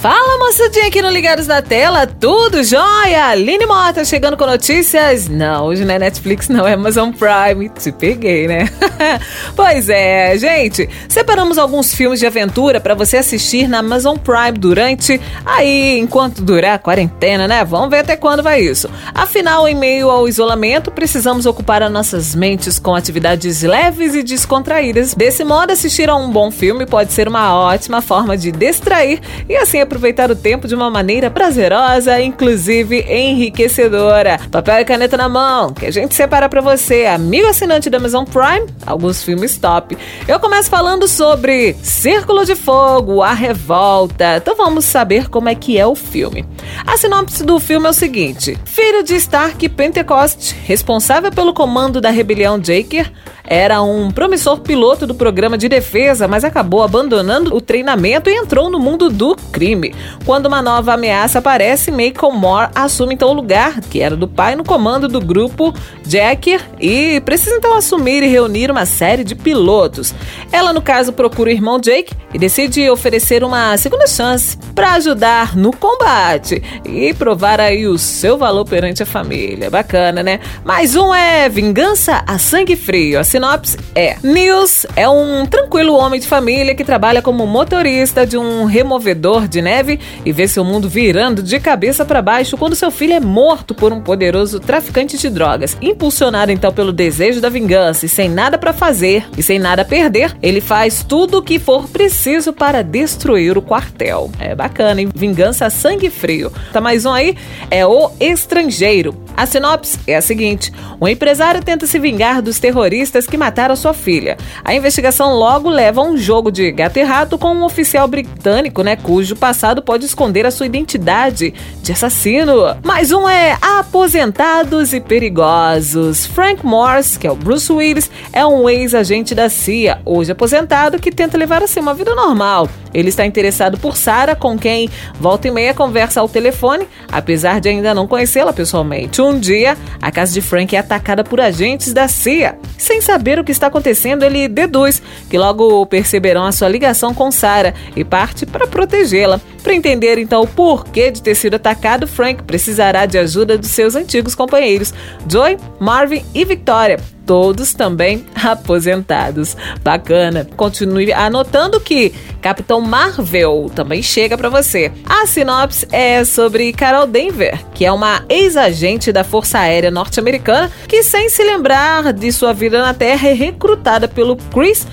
Fala moçadinha aqui no Ligados na Tela, tudo jóia? Aline Mota chegando com notícias. Não, hoje não é Netflix, não é Amazon Prime. Te peguei, né? pois é, gente. Separamos alguns filmes de aventura para você assistir na Amazon Prime durante aí, enquanto durar a quarentena, né? Vamos ver até quando vai isso. Afinal, em meio ao isolamento, precisamos ocupar as nossas mentes com atividades leves e descontraídas. Desse modo, assistir a um bom filme pode ser uma ótima forma de distrair e assim aproveitar o tempo de uma maneira prazerosa, inclusive enriquecedora. Papel e caneta na mão, que a gente separa para você, amigo assinante da Amazon Prime, alguns filmes top. Eu começo falando sobre Círculo de Fogo, A Revolta. Então vamos saber como é que é o filme. A sinopse do filme é o seguinte: Filho de Stark Pentecost, responsável pelo comando da rebelião Jaker, era um promissor piloto do programa de defesa, mas acabou abandonando o treinamento e entrou no mundo do crime. Quando uma nova ameaça aparece, Michael Moore assume então o lugar, que era do pai, no comando do grupo Jacker e precisa então assumir e reunir uma série de pilotos. Ela, no caso, procura o irmão Jake e decide oferecer uma segunda chance para ajudar no combate e provar aí o seu valor perante a família. Bacana, né? Mais um é Vingança a Sangue Frio. Assim sinopse é: Nils é um tranquilo homem de família que trabalha como motorista de um removedor de neve e vê seu mundo virando de cabeça para baixo quando seu filho é morto por um poderoso traficante de drogas. Impulsionado então pelo desejo da vingança e sem nada para fazer e sem nada a perder, ele faz tudo o que for preciso para destruir o quartel. É bacana, hein? Vingança a sangue frio. Tá mais um aí? É o estrangeiro. A sinopse é a seguinte: um empresário tenta se vingar dos terroristas que mataram sua filha. A investigação logo leva a um jogo de gato e rato com um oficial britânico, né, cujo passado pode esconder a sua identidade de assassino. Mais um é Aposentados e Perigosos. Frank Morse, que é o Bruce Willis, é um ex-agente da CIA, hoje aposentado, que tenta levar assim uma vida normal. Ele está interessado por Sarah, com quem volta e meia conversa ao telefone, apesar de ainda não conhecê-la pessoalmente. Um dia, a casa de Frank é atacada por agentes da CIA. Sem saber o que está acontecendo, ele deduz que logo perceberão a sua ligação com Sarah e parte para protegê-la. Para entender então o porquê de ter sido atacado, Frank precisará de ajuda dos seus antigos companheiros, Joy, Marvin e Victoria todos também aposentados. Bacana. Continue anotando que Capitão Marvel também chega para você. A sinopse é sobre Carol Denver, que é uma ex-agente da Força Aérea Norte-Americana que, sem se lembrar de sua vida na Terra, é recrutada pelo Chris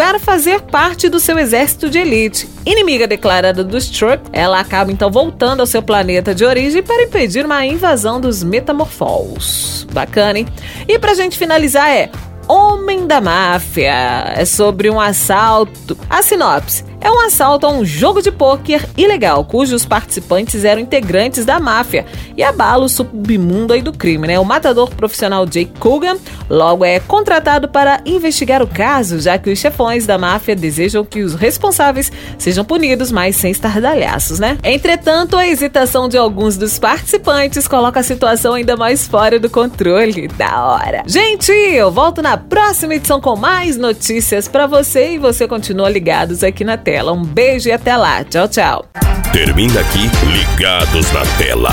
para fazer parte do seu exército de elite. Inimiga declarada dos Struck, ela acaba então voltando ao seu planeta de origem para impedir uma invasão dos metamorfos. Bacana, hein? E pra gente finalizar é Homem da Máfia. É sobre um assalto. A sinopse é um assalto a um jogo de pôquer ilegal, cujos participantes eram integrantes da máfia e abala o submundo aí do crime, né? O matador profissional Jake Coogan logo é contratado para investigar o caso, já que os chefões da máfia desejam que os responsáveis sejam punidos, mas sem estardalhaços, né? Entretanto, a hesitação de alguns dos participantes coloca a situação ainda mais fora do controle. Da hora. Gente, eu volto na próxima edição com mais notícias para você e você continua ligados aqui na tela tela. Um beijo e até lá. Tchau, tchau. Termina aqui Ligados na Tela.